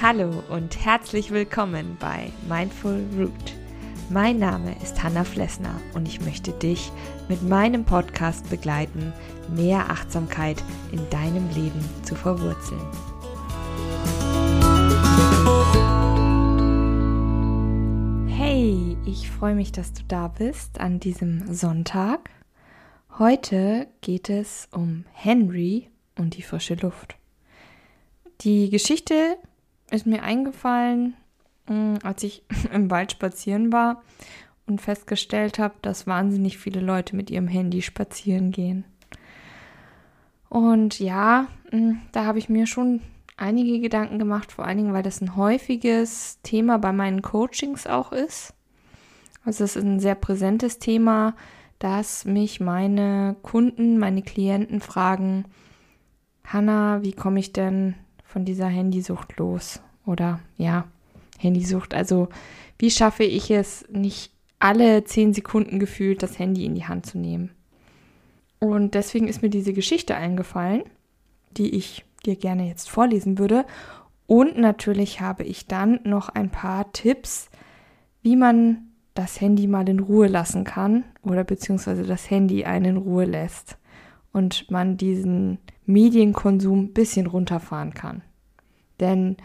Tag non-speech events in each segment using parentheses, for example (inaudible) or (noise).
Hallo und herzlich willkommen bei Mindful Root. Mein Name ist Hanna Flessner und ich möchte dich mit meinem Podcast begleiten, mehr Achtsamkeit in deinem Leben zu verwurzeln. Hey, ich freue mich, dass du da bist an diesem Sonntag. Heute geht es um Henry und die frische Luft. Die Geschichte ist mir eingefallen, mm, als ich (laughs) im Wald spazieren war und festgestellt habe, dass wahnsinnig viele Leute mit ihrem Handy spazieren gehen. Und ja, mm, da habe ich mir schon einige Gedanken gemacht, vor allen Dingen, weil das ein häufiges Thema bei meinen Coachings auch ist. Also es ist ein sehr präsentes Thema, dass mich meine Kunden, meine Klienten fragen, Hanna, wie komme ich denn von dieser Handysucht los? Oder ja, Handysucht. Also wie schaffe ich es, nicht alle zehn Sekunden gefühlt das Handy in die Hand zu nehmen? Und deswegen ist mir diese Geschichte eingefallen, die ich dir gerne jetzt vorlesen würde. Und natürlich habe ich dann noch ein paar Tipps, wie man das Handy mal in Ruhe lassen kann oder beziehungsweise das Handy einen in Ruhe lässt und man diesen Medienkonsum ein bisschen runterfahren kann. Denn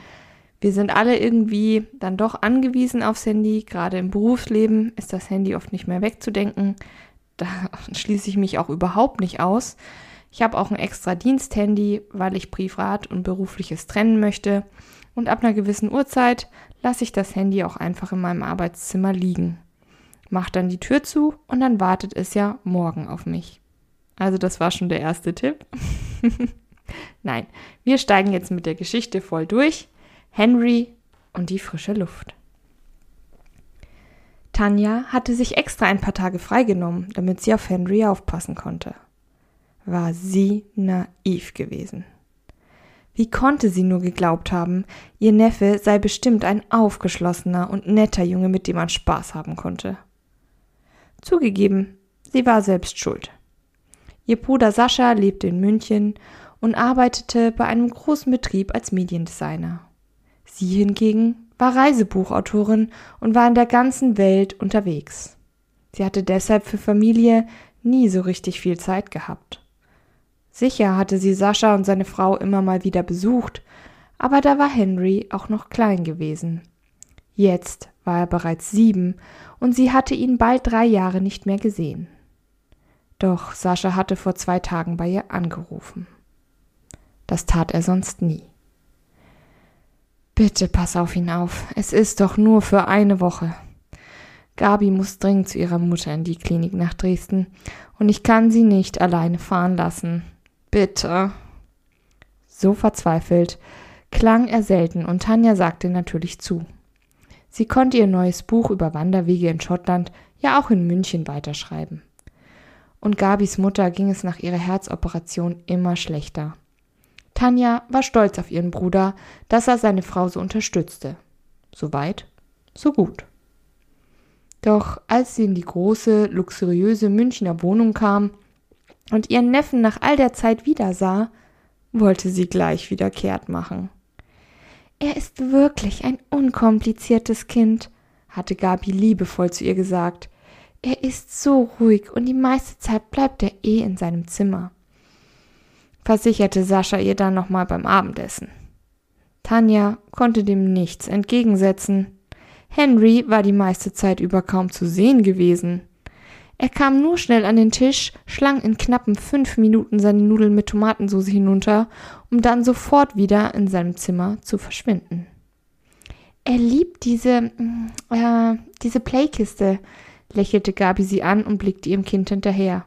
wir sind alle irgendwie dann doch angewiesen aufs Handy. Gerade im Berufsleben ist das Handy oft nicht mehr wegzudenken. Da (laughs) schließe ich mich auch überhaupt nicht aus. Ich habe auch ein extra Diensthandy, weil ich Privat und Berufliches trennen möchte. Und ab einer gewissen Uhrzeit lasse ich das Handy auch einfach in meinem Arbeitszimmer liegen. Mach dann die Tür zu und dann wartet es ja morgen auf mich. Also das war schon der erste Tipp. (laughs) Nein, wir steigen jetzt mit der Geschichte voll durch. Henry und die frische Luft. Tanja hatte sich extra ein paar Tage freigenommen, damit sie auf Henry aufpassen konnte. War sie naiv gewesen. Wie konnte sie nur geglaubt haben, ihr Neffe sei bestimmt ein aufgeschlossener und netter Junge, mit dem man Spaß haben konnte. Zugegeben, sie war selbst schuld. Ihr Bruder Sascha lebte in München und arbeitete bei einem großen Betrieb als Mediendesigner. Sie hingegen war Reisebuchautorin und war in der ganzen Welt unterwegs. Sie hatte deshalb für Familie nie so richtig viel Zeit gehabt. Sicher hatte sie Sascha und seine Frau immer mal wieder besucht, aber da war Henry auch noch klein gewesen. Jetzt war er bereits sieben und sie hatte ihn bald drei Jahre nicht mehr gesehen. Doch Sascha hatte vor zwei Tagen bei ihr angerufen. Das tat er sonst nie. Bitte pass auf ihn auf. Es ist doch nur für eine Woche. Gabi muss dringend zu ihrer Mutter in die Klinik nach Dresden und ich kann sie nicht alleine fahren lassen. Bitte. So verzweifelt klang er selten und Tanja sagte natürlich zu. Sie konnte ihr neues Buch über Wanderwege in Schottland ja auch in München weiterschreiben. Und Gabis Mutter ging es nach ihrer Herzoperation immer schlechter. Tanja war stolz auf ihren Bruder, dass er seine Frau so unterstützte. So weit, so gut. Doch als sie in die große, luxuriöse Münchner Wohnung kam und ihren Neffen nach all der Zeit wiedersah, wollte sie gleich wieder kehrt machen. Er ist wirklich ein unkompliziertes Kind, hatte Gabi liebevoll zu ihr gesagt. Er ist so ruhig und die meiste Zeit bleibt er eh in seinem Zimmer versicherte Sascha ihr dann nochmal beim Abendessen. Tanja konnte dem nichts entgegensetzen. Henry war die meiste Zeit über kaum zu sehen gewesen. Er kam nur schnell an den Tisch, schlang in knappen fünf Minuten seine Nudeln mit Tomatensauce hinunter, um dann sofort wieder in seinem Zimmer zu verschwinden. Er liebt diese, äh, diese Playkiste, lächelte Gabi sie an und blickte ihrem Kind hinterher.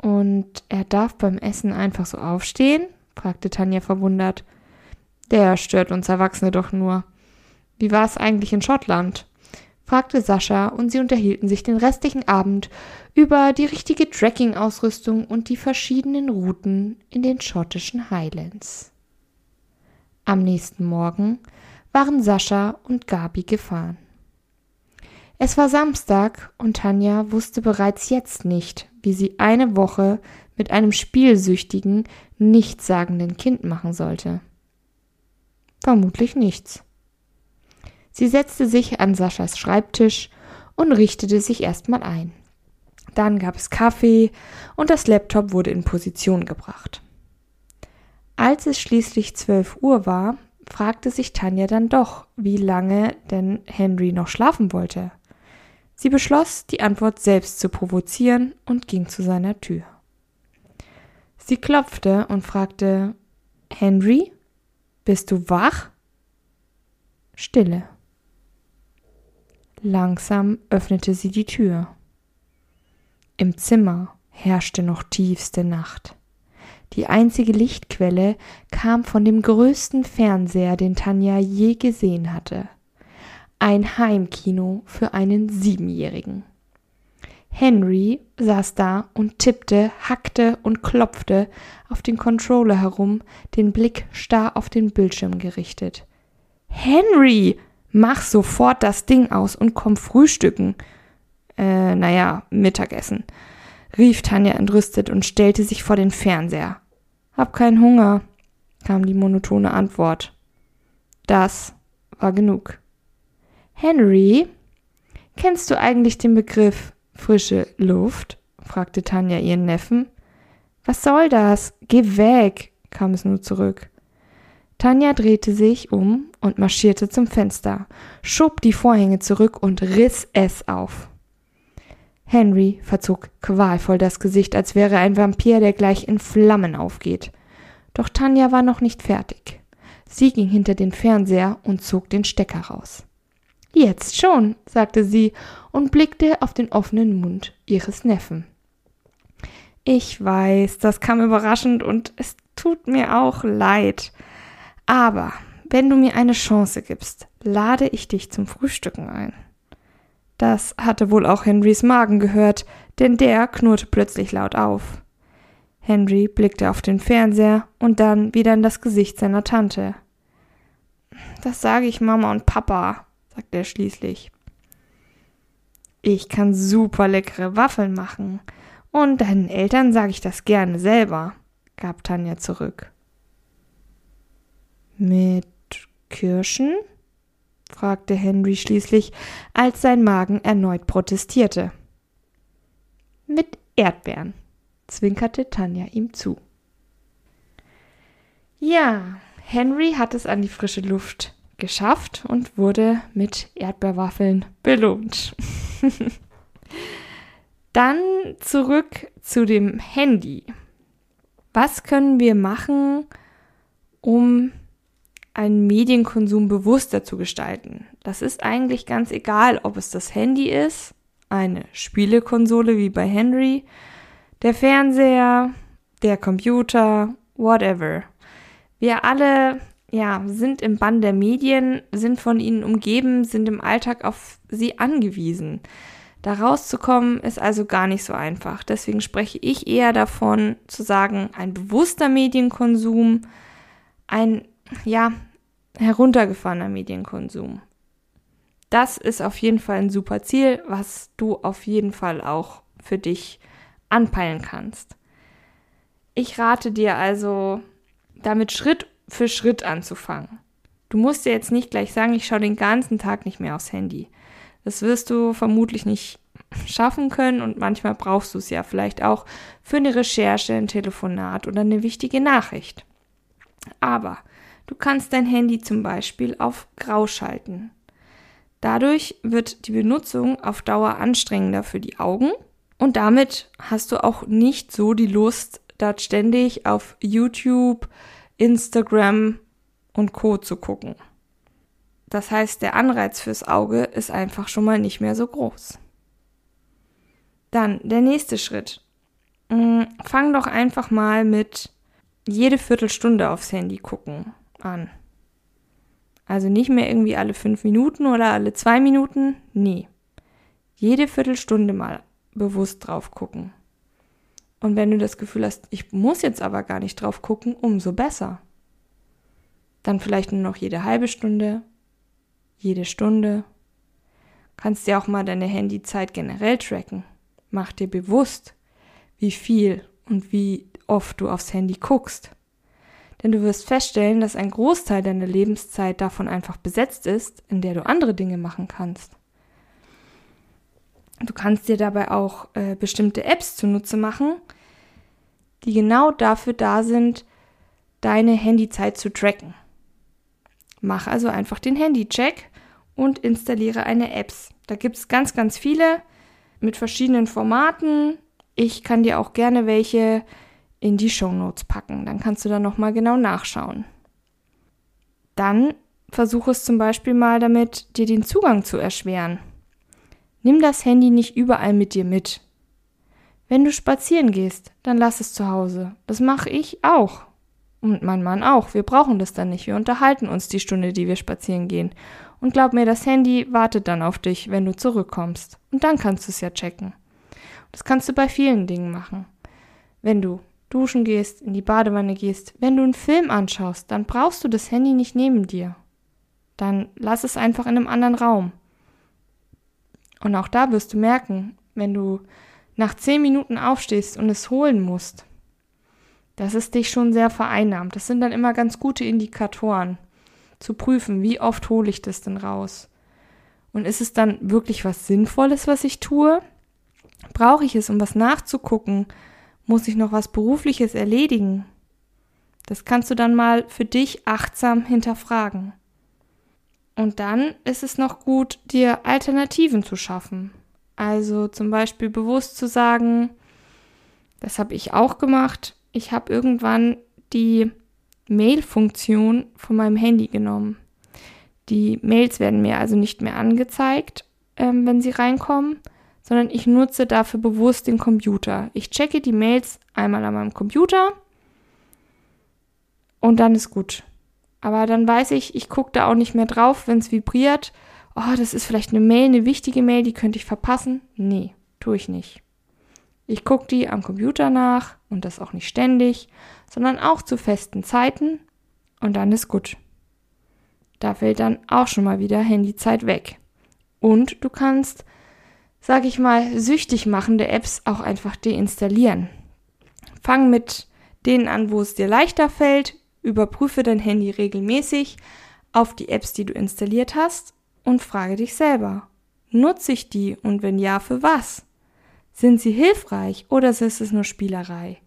Und er darf beim Essen einfach so aufstehen? fragte Tanja verwundert. Der stört uns Erwachsene doch nur. Wie war es eigentlich in Schottland? Fragte Sascha und sie unterhielten sich den restlichen Abend über die richtige Trekking-Ausrüstung und die verschiedenen Routen in den schottischen Highlands. Am nächsten Morgen waren Sascha und Gabi gefahren. Es war Samstag und Tanja wusste bereits jetzt nicht, wie sie eine Woche mit einem spielsüchtigen, nichtssagenden Kind machen sollte. Vermutlich nichts. Sie setzte sich an Saschas Schreibtisch und richtete sich erstmal ein. Dann gab es Kaffee und das Laptop wurde in Position gebracht. Als es schließlich zwölf Uhr war, fragte sich Tanja dann doch, wie lange denn Henry noch schlafen wollte. Sie beschloss, die Antwort selbst zu provozieren und ging zu seiner Tür. Sie klopfte und fragte Henry, bist du wach? Stille. Langsam öffnete sie die Tür. Im Zimmer herrschte noch tiefste Nacht. Die einzige Lichtquelle kam von dem größten Fernseher, den Tanja je gesehen hatte. Ein Heimkino für einen Siebenjährigen. Henry saß da und tippte, hackte und klopfte auf den Controller herum, den Blick starr auf den Bildschirm gerichtet. Henry, mach sofort das Ding aus und komm frühstücken. Äh, naja, Mittagessen, rief Tanja entrüstet und stellte sich vor den Fernseher. Hab keinen Hunger, kam die monotone Antwort. Das war genug. Henry, kennst du eigentlich den Begriff frische Luft? fragte Tanja ihren Neffen. Was soll das? Geh weg, kam es nur zurück. Tanja drehte sich um und marschierte zum Fenster, schob die Vorhänge zurück und riss es auf. Henry verzog qualvoll das Gesicht, als wäre ein Vampir, der gleich in Flammen aufgeht. Doch Tanja war noch nicht fertig. Sie ging hinter den Fernseher und zog den Stecker raus. Jetzt schon, sagte sie und blickte auf den offenen Mund ihres Neffen. Ich weiß, das kam überraschend und es tut mir auch leid. Aber wenn du mir eine Chance gibst, lade ich dich zum Frühstücken ein. Das hatte wohl auch Henrys Magen gehört, denn der knurrte plötzlich laut auf. Henry blickte auf den Fernseher und dann wieder in das Gesicht seiner Tante. Das sage ich Mama und Papa, sagte er schließlich. Ich kann super leckere Waffeln machen. Und deinen Eltern sage ich das gerne selber, gab Tanja zurück. Mit Kirschen? fragte Henry schließlich, als sein Magen erneut protestierte. Mit Erdbeeren, zwinkerte Tanja ihm zu. Ja, Henry hat es an die frische Luft geschafft und wurde mit Erdbeerwaffeln belohnt. (laughs) Dann zurück zu dem Handy. Was können wir machen, um einen Medienkonsum bewusster zu gestalten? Das ist eigentlich ganz egal, ob es das Handy ist, eine Spielekonsole wie bei Henry, der Fernseher, der Computer, whatever. Wir alle ja, sind im Bann der Medien, sind von ihnen umgeben, sind im Alltag auf sie angewiesen. Da rauszukommen ist also gar nicht so einfach. Deswegen spreche ich eher davon, zu sagen, ein bewusster Medienkonsum, ein, ja, heruntergefahrener Medienkonsum. Das ist auf jeden Fall ein super Ziel, was du auf jeden Fall auch für dich anpeilen kannst. Ich rate dir also, damit Schritt für Schritt anzufangen. Du musst dir jetzt nicht gleich sagen, ich schaue den ganzen Tag nicht mehr aufs Handy. Das wirst du vermutlich nicht schaffen können und manchmal brauchst du es ja vielleicht auch für eine Recherche, ein Telefonat oder eine wichtige Nachricht. Aber du kannst dein Handy zum Beispiel auf Grau schalten. Dadurch wird die Benutzung auf Dauer anstrengender für die Augen und damit hast du auch nicht so die Lust, dort ständig auf YouTube, Instagram und Co zu gucken. Das heißt, der Anreiz fürs Auge ist einfach schon mal nicht mehr so groß. Dann der nächste Schritt. Mm, fang doch einfach mal mit jede Viertelstunde aufs Handy gucken an. Also nicht mehr irgendwie alle fünf Minuten oder alle zwei Minuten. Nee. Jede Viertelstunde mal bewusst drauf gucken. Und wenn du das Gefühl hast, ich muss jetzt aber gar nicht drauf gucken, umso besser. Dann vielleicht nur noch jede halbe Stunde, jede Stunde. Kannst dir auch mal deine Handyzeit generell tracken. Mach dir bewusst, wie viel und wie oft du aufs Handy guckst. Denn du wirst feststellen, dass ein Großteil deiner Lebenszeit davon einfach besetzt ist, in der du andere Dinge machen kannst. Du kannst dir dabei auch äh, bestimmte Apps zunutze machen, die genau dafür da sind, deine Handyzeit zu tracken. Mach also einfach den Handycheck und installiere eine Apps. Da gibt es ganz, ganz viele mit verschiedenen Formaten. Ich kann dir auch gerne welche in die Show Notes packen. Dann kannst du da nochmal genau nachschauen. Dann versuche es zum Beispiel mal damit, dir den Zugang zu erschweren. Nimm das Handy nicht überall mit dir mit. Wenn du spazieren gehst, dann lass es zu Hause. Das mache ich auch. Und mein Mann auch. Wir brauchen das dann nicht. Wir unterhalten uns die Stunde, die wir spazieren gehen. Und glaub mir, das Handy wartet dann auf dich, wenn du zurückkommst. Und dann kannst du es ja checken. Das kannst du bei vielen Dingen machen. Wenn du duschen gehst, in die Badewanne gehst, wenn du einen Film anschaust, dann brauchst du das Handy nicht neben dir. Dann lass es einfach in einem anderen Raum. Und auch da wirst du merken, wenn du nach zehn Minuten aufstehst und es holen musst, dass es dich schon sehr vereinnahmt. Das sind dann immer ganz gute Indikatoren, zu prüfen, wie oft hole ich das denn raus. Und ist es dann wirklich was Sinnvolles, was ich tue? Brauche ich es, um was nachzugucken? Muss ich noch was Berufliches erledigen? Das kannst du dann mal für dich achtsam hinterfragen. Und dann ist es noch gut, dir Alternativen zu schaffen. Also zum Beispiel bewusst zu sagen, das habe ich auch gemacht, ich habe irgendwann die Mail-Funktion von meinem Handy genommen. Die Mails werden mir also nicht mehr angezeigt, ähm, wenn sie reinkommen, sondern ich nutze dafür bewusst den Computer. Ich checke die Mails einmal an meinem Computer und dann ist gut. Aber dann weiß ich, ich gucke da auch nicht mehr drauf, wenn es vibriert. Oh, das ist vielleicht eine Mail, eine wichtige Mail, die könnte ich verpassen. Nee, tue ich nicht. Ich gucke die am Computer nach und das auch nicht ständig, sondern auch zu festen Zeiten und dann ist gut. Da fällt dann auch schon mal wieder Handyzeit weg. Und du kannst, sag ich mal, süchtig machende Apps auch einfach deinstallieren. Fang mit denen an, wo es dir leichter fällt, Überprüfe dein Handy regelmäßig auf die Apps, die du installiert hast und frage dich selber, nutze ich die und wenn ja, für was? Sind sie hilfreich oder ist es nur Spielerei?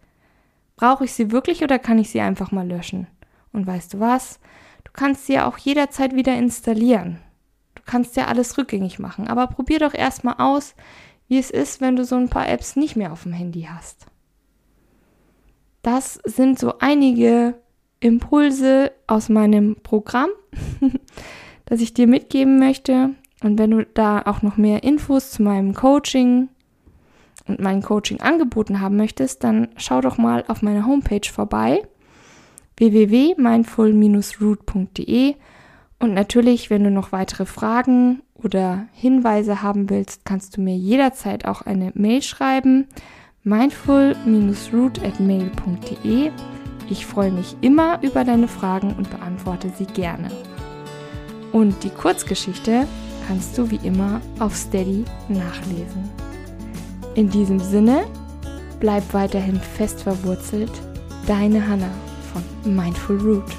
Brauche ich sie wirklich oder kann ich sie einfach mal löschen? Und weißt du was? Du kannst sie ja auch jederzeit wieder installieren. Kannst ja alles rückgängig machen, aber probier doch erstmal aus, wie es ist, wenn du so ein paar Apps nicht mehr auf dem Handy hast. Das sind so einige Impulse aus meinem Programm, (laughs) das ich dir mitgeben möchte. Und wenn du da auch noch mehr Infos zu meinem Coaching und mein Coaching angeboten haben möchtest, dann schau doch mal auf meiner Homepage vorbei www.mindful-root.de und natürlich, wenn du noch weitere Fragen oder Hinweise haben willst, kannst du mir jederzeit auch eine Mail schreiben mindful-root@mail.de ich freue mich immer über deine Fragen und beantworte sie gerne. Und die Kurzgeschichte kannst du wie immer auf Steady nachlesen. In diesem Sinne, bleib weiterhin fest verwurzelt. Deine Hanna von Mindful Root.